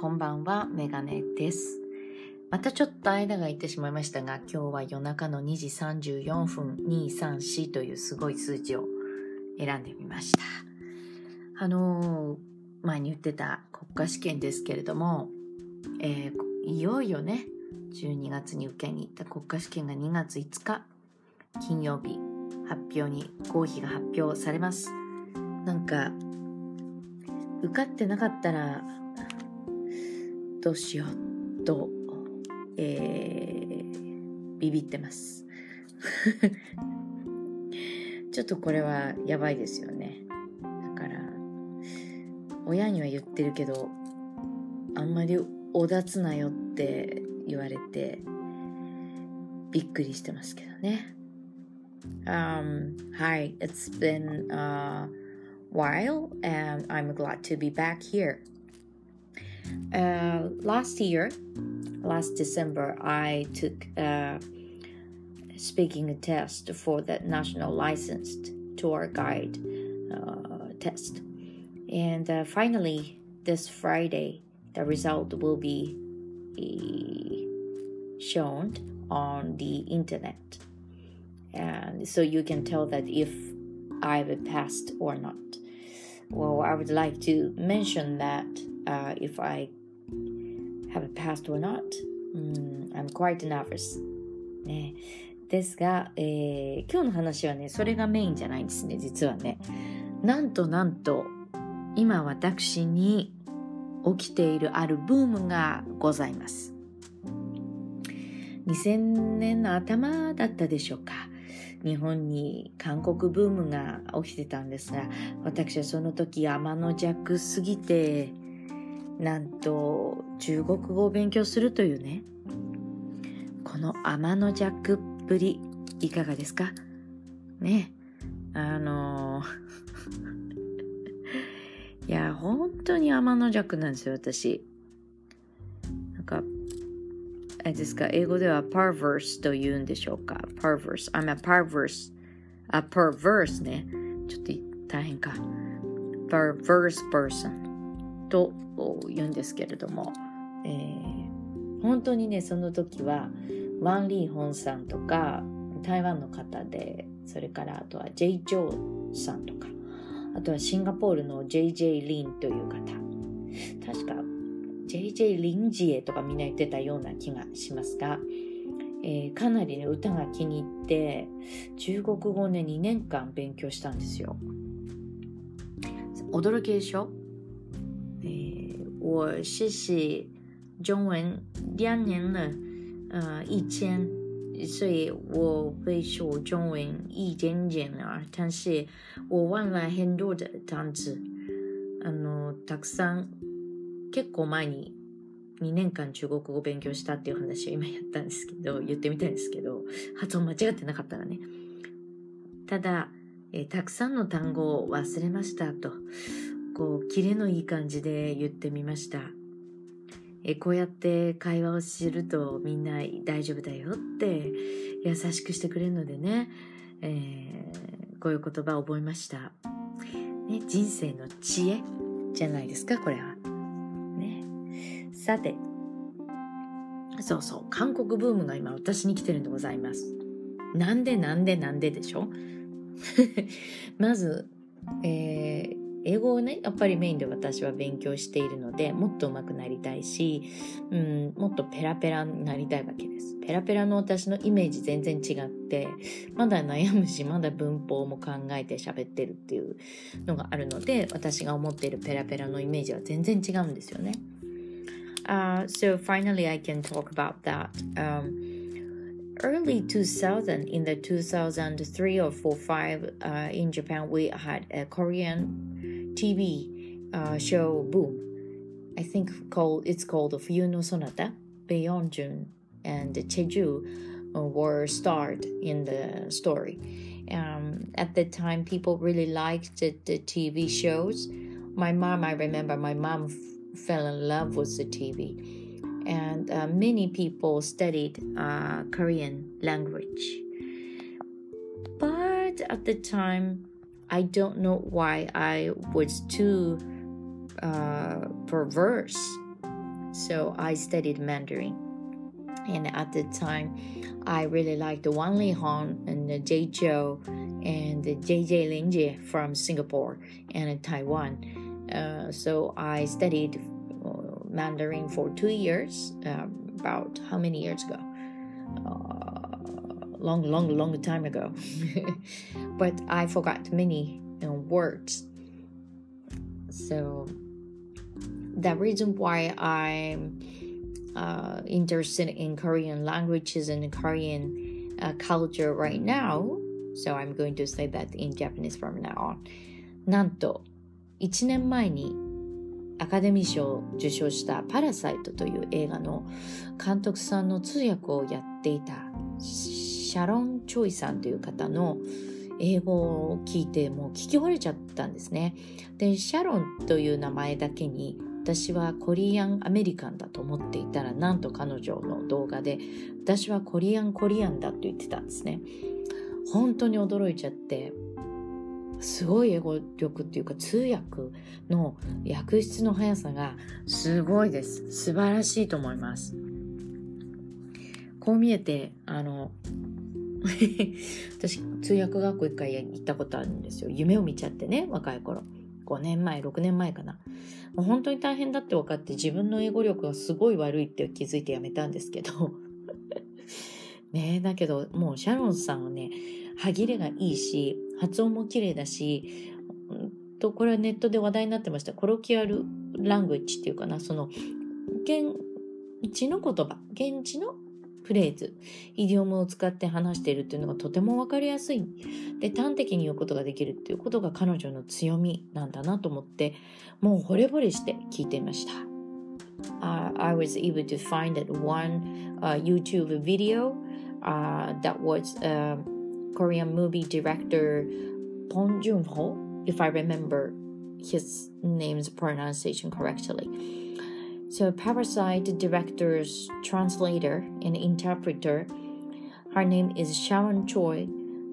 こんばんは、メガネです。またちょっと間が空いてしまいましたが、今日は夜中の2時34分234というすごい数字を選んでみました。あのー、前に言ってた国家試験ですけれども、えー、いよいよね、12月に受けに行った国家試験が2月5日、金曜日、発表に、合否が発表されます。なんか、受かってなかったらどうしようと、えー、ビビってます。ちょっとこれはやばいですよね。だから親には言ってるけどあんまりおだつなよって言われてびっくりしてますけどね。Um, hi, it's been uh, while, and I'm glad to be back here. Uh, last year, last December, I took a speaking test for the national licensed tour guide uh, test, and uh, finally, this Friday, the result will be uh, shown on the internet, and so you can tell that if I've passed or not. Well, I would like to mention that uh, if I have passed or not, mm, I'm quite nervous. ね。ですが、えー、今日の話はね、それがメインじゃないんですね、実はね。なんとなんと、今私に起きているあるブームがございます。2000年の頭だったでしょうか。日本に韓国ブームが起きてたんですが私はその時天の弱すぎてなんと中国語を勉強するというね。この天の弱っぷりいかがですか？ね。あのいや本当に天の弱なんですよ私。なんかですか、英語では perverse と言うんでしょうか？perverse. I'm a perverse. あ、perverse ね。ちょっと大変か。perverse person と言うんですけれども、えー、本当にね、その時は、ワン・リーホンさんとか、台湾の方で、それからあとは J・ ジョーさんとか、あとはシンガポールの JJ リンという方。確か JJ リンジエとかみんな言ってたような気がしますが、えー、かなりね、歌が気に入って、中国語をね、2年間勉強したんですよ。驚きでしょ？えー、我学习中文两年了，呃，以前，所以我会说中文一点点啊，但是我忘了很多的单词。あの、たくさん結構前に2年間中国語を勉強したっていう話を今やったんですけど、言ってみたいんですけど、発音間違ってなかったらね。ただ、えー、たくさんの単語を忘れましたと、こう、キレのいい感じで言ってみました。えー、こうやって会話をするとみんな大丈夫だよって優しくしてくれるのでね、えー、こういう言葉を覚えました。ね、人生の知恵じゃないですか、これは。さて、そうそう、韓国ブームが今私に来てるんでございます。なんでなんでなんででしょ？まず、えー、英語をね、やっぱりメインで私は勉強しているので、もっと上手くなりたいし、うん、もっとペラペラになりたいわけです。ペラペラの私のイメージ全然違って、まだ悩むし、まだ文法も考えて喋ってるっていうのがあるので、私が思っているペラペラのイメージは全然違うんですよね。Uh, so finally, I can talk about that. Um, early 2000, in the 2003 or 4 5 uh, in Japan, we had a Korean TV uh, show boom. I think called it's called Fuyu Sonata. Baeyeonjun and Cheju uh, were starred in the story. Um, at the time, people really liked the, the TV shows. My mom, I remember my mom fell in love with the TV. And uh, many people studied uh, Korean language. But at the time, I don't know why I was too uh, perverse So I studied Mandarin. And at the time, I really liked Wang Lihong and Jay Zhou and the JJ Linji from Singapore and Taiwan. Uh, so I studied uh, Mandarin for two years, uh, about how many years ago? Uh, long, long, long time ago. but I forgot many you know, words. So the reason why I'm uh, interested in Korean languages and Korean uh, culture right now, so I'm going to say that in Japanese from now on. なんと、 1年前にアカデミー賞を受賞したパラサイトという映画の監督さんの通訳をやっていたシャロン・チョイさんという方の英語を聞いてもう聞き惚れちゃったんですね。で、シャロンという名前だけに私はコリアンアメリカンだと思っていたらなんと彼女の動画で私はコリアンコリアンだと言ってたんですね。本当に驚いちゃってすごい英語力っていうか通訳の訳質の速さがすごいです。素晴らしいと思います。こう見えて、あの、私、通訳学校一回行ったことあるんですよ。夢を見ちゃってね、若い頃。5年前、6年前かな。もう本当に大変だって分かって自分の英語力がすごい悪いって気づいてやめたんですけど。ねだけど、もうシャロンさんはね、歯切れがいいし、発音も綺麗だし、と、これはネットで話題になってました。コロキアルラングエッジっていうかな、その、現地の言葉、現地のフレーズ、イディオムを使って話しているっていうのがとてもわかりやすい。で、端的に言うことができるっていうことが彼女の強みなんだなと思って、もう惚れ惚れして聞いていました。Uh, I was able to find that one uh, YouTube video uh, that was a Korean movie director Pon Joon-ho, if I remember his name's pronunciation correctly. So, Parasite director's translator and interpreter, her name is Sharon Choi.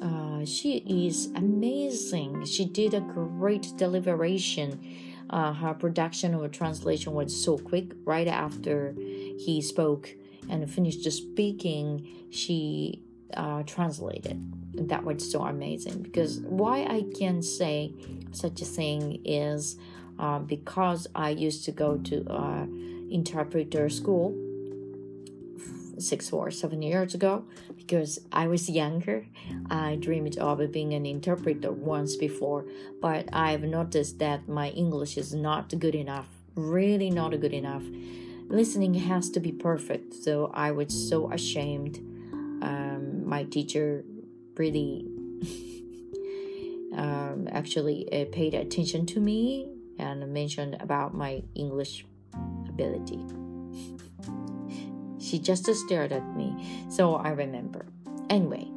Uh, she is amazing. She did a great deliberation. Uh, her production or translation was so quick. Right after he spoke and finished speaking, she uh, translated. That was so amazing because why I can say such a thing is uh, because I used to go to uh, interpreter school six or seven years ago because I was younger. I dreamed of being an interpreter once before, but I've noticed that my English is not good enough, really not good enough. Listening has to be perfect, so I was so ashamed. Um, my teacher really um, actually uh, paid attention to me and mentioned about my English ability. she just stared at me, so I remember. Anyway,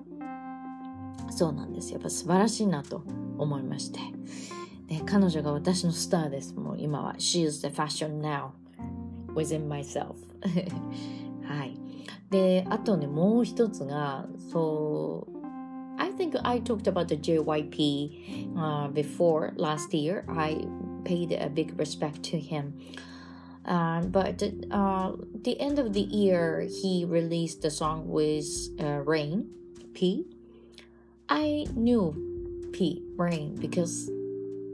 そうなんです。やっぱ素晴らしいなと思いまして。で彼女が私のスターです。もう今は。She is the fashion now within myself. はい。で、あとね、もう一つが、そう、 I think I talked about the JYP、uh, before last year. I paid a big respect to him. Uh, but uh, the end of the year, he released the song with uh, Rain, P. I knew P, Rain, because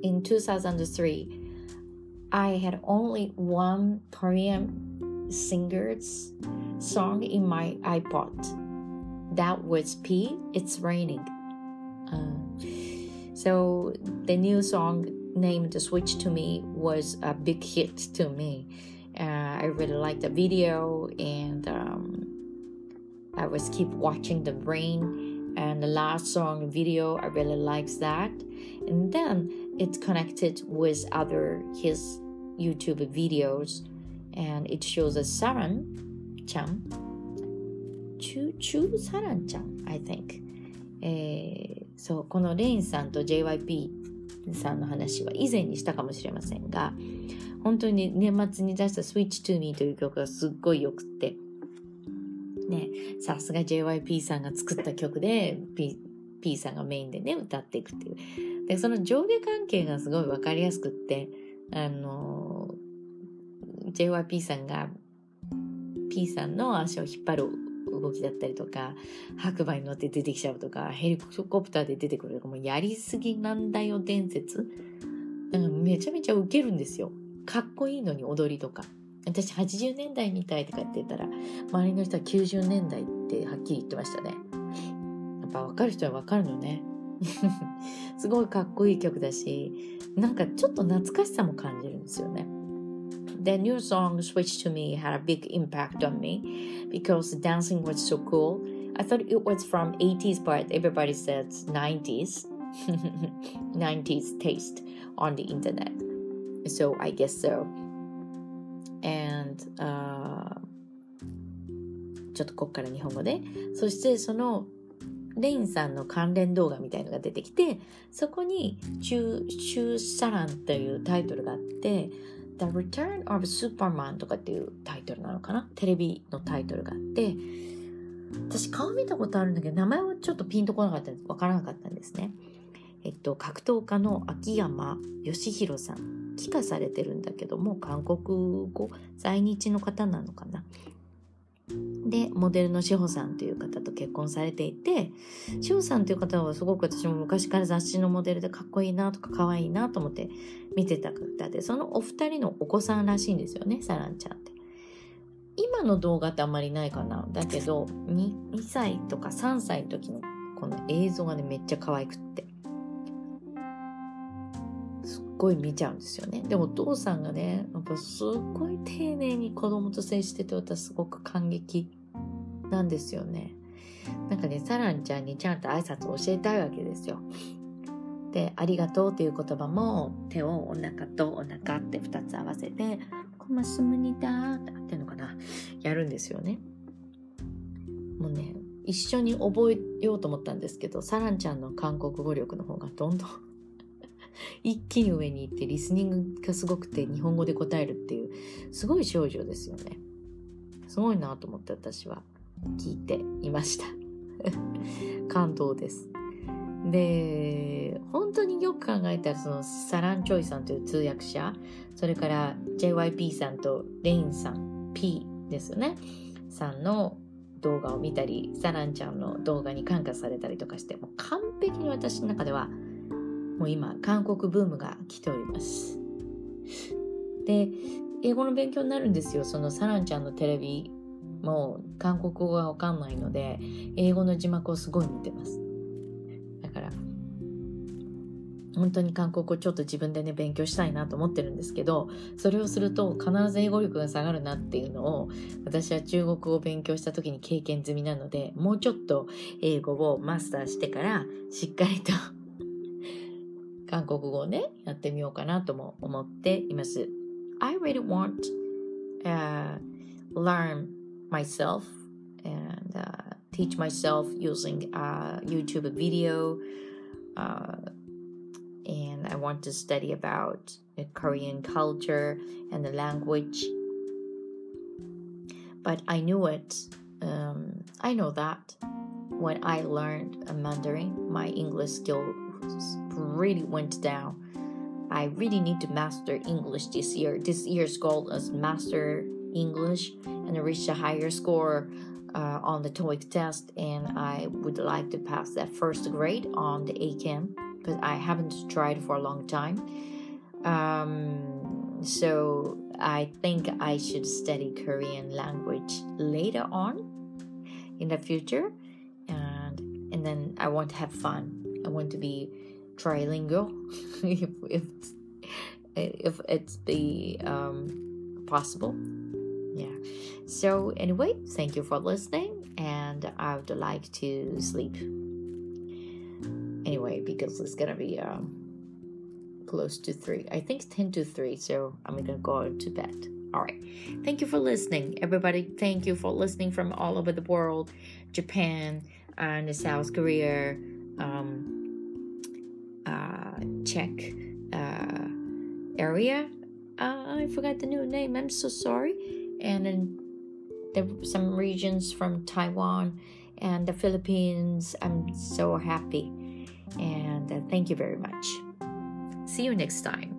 in 2003, I had only one Korean singer's song in my iPod. That was P, It's Raining. Uh, so the new song named Switch to Me was a big hit to me. Uh, I really liked the video and um, I was keep watching the rain and the last song video I really likes that and then it's connected with other his YouTube videos and it shows a Saran chan Chu Chu Saran chan I think えー、そうこのレインさんと JYP さんの話は以前にしたかもしれませんが、本当に年末に出した Switch to Me という曲がすっごい良くって、ね、さすが JYP さんが作った曲で P, P さんがメインでね、歌っていくっていう。で、その上下関係がすごいわかりやすくって、あの、JYP さんが P さんの足を引っ張る動きだったりとか白馬に乗って出てきちゃうとかヘリコプターで出てくるとかもうやりすぎなんだよ伝説。だからめちゃめちゃウケるんですよ。かっこいいのに踊りとか。私80年代みたいとかって言ったら周りの人は90年代ってはっきり言ってましたね。やっぱ分かる人は分かるのね。すごいかっこいい曲だしなんかちょっと懐かしさも感じるんですよね。The new song Switch to Me had a big impact on me because the dancing was so cool. I thought it was from 80s, but everybody says 90s. 90s taste on the internet. So I guess so. And, uh, ちょっとこっから日本語で。そしてそのレインさんの関連動画みたいのが出てきて、そこにチュー、チューサランというタイトルがあって、 The Return of Superman とかっていうタイトルなのかな？テレビのタイトルがあって、私顔見たことあるんだけど、名前はちょっとピンとこなかったわからなかったんですね。えっと、格闘家の秋山義弘さん。帰化されてるんだけども、韓国語在日の方なのかな？で、モデルの志保さんという方と結婚されていて、志保さんという方はすごく私も昔から雑誌のモデルでかっこいいなとか可愛いなと思って見てた方で、そのお二人のお子さんらしいんですよね、サランちゃんって。今の動画ってあんまりないかな。だけど2、2歳とか3歳の時のこの映像がね、めっちゃ可愛くって。ごい見ちゃうんですよね。でもお父さんがね、やっぱすっごい丁寧に子供と接してて私すごく感激なんですよね。なんかね、サランちゃんにちゃんと挨拶を教えたいわけですよ。で、ありがとうっていう言葉も手をお腹とお腹って2つ合わせて、コマスムニダーって合ってるのかなやるんですよね。もうね、一緒に覚えようと思ったんですけど、サランちゃんの韓国語力の方がどんどん一気に上に行ってリスニングがすごくて日本語で答えるっていうすごい少女ですよね。すごいなと思って私は聞いていました。感動です。で本当によく考えたらそのサラン・チョイさんという通訳者それから JYP さんとレインさん P ですよね。さんの動画を見たりサランちゃんの動画に感化されたりとかしてもう完璧に私の中ではもう今、韓国ブームが来ております。で、英語の勉強になるんですよ。そのサランちゃんのテレビも韓国語がわかんないので、英語の字幕をすごい見てます。だから、本当に韓国語ちょっと自分でね、勉強したいなと思ってるんですけど、それをすると必ず英語力が下がるなっていうのを、私は中国語を勉強した時に経験済みなので、もうちょっと英語をマスターしてから、しっかりと韓国語をね、やってみようかなとも思っています。I really want uh, learn myself and uh, teach myself using a YouTube video uh, and I want to study about the Korean culture and the language. But I knew it. Um, I know that when I learned Mandarin, my English skill really went down. I really need to master English this year. This year's goal is master English and reach a higher score uh, on the TOEIC test. And I would like to pass that first grade on the ACAM because I haven't tried for a long time. Um, so I think I should study Korean language later on in the future, and and then I want to have fun. I want to be trilingual if if if it's be um, possible. Yeah. So anyway, thank you for listening, and I would like to sleep. Anyway, because it's gonna be um, close to three. I think ten to three, so I'm gonna go to bed. All right. Thank you for listening, everybody. Thank you for listening from all over the world, Japan and South Korea. Um, uh, Czech uh, area. Uh, I forgot the new name. I'm so sorry. And then there were some regions from Taiwan and the Philippines. I'm so happy. And uh, thank you very much. See you next time.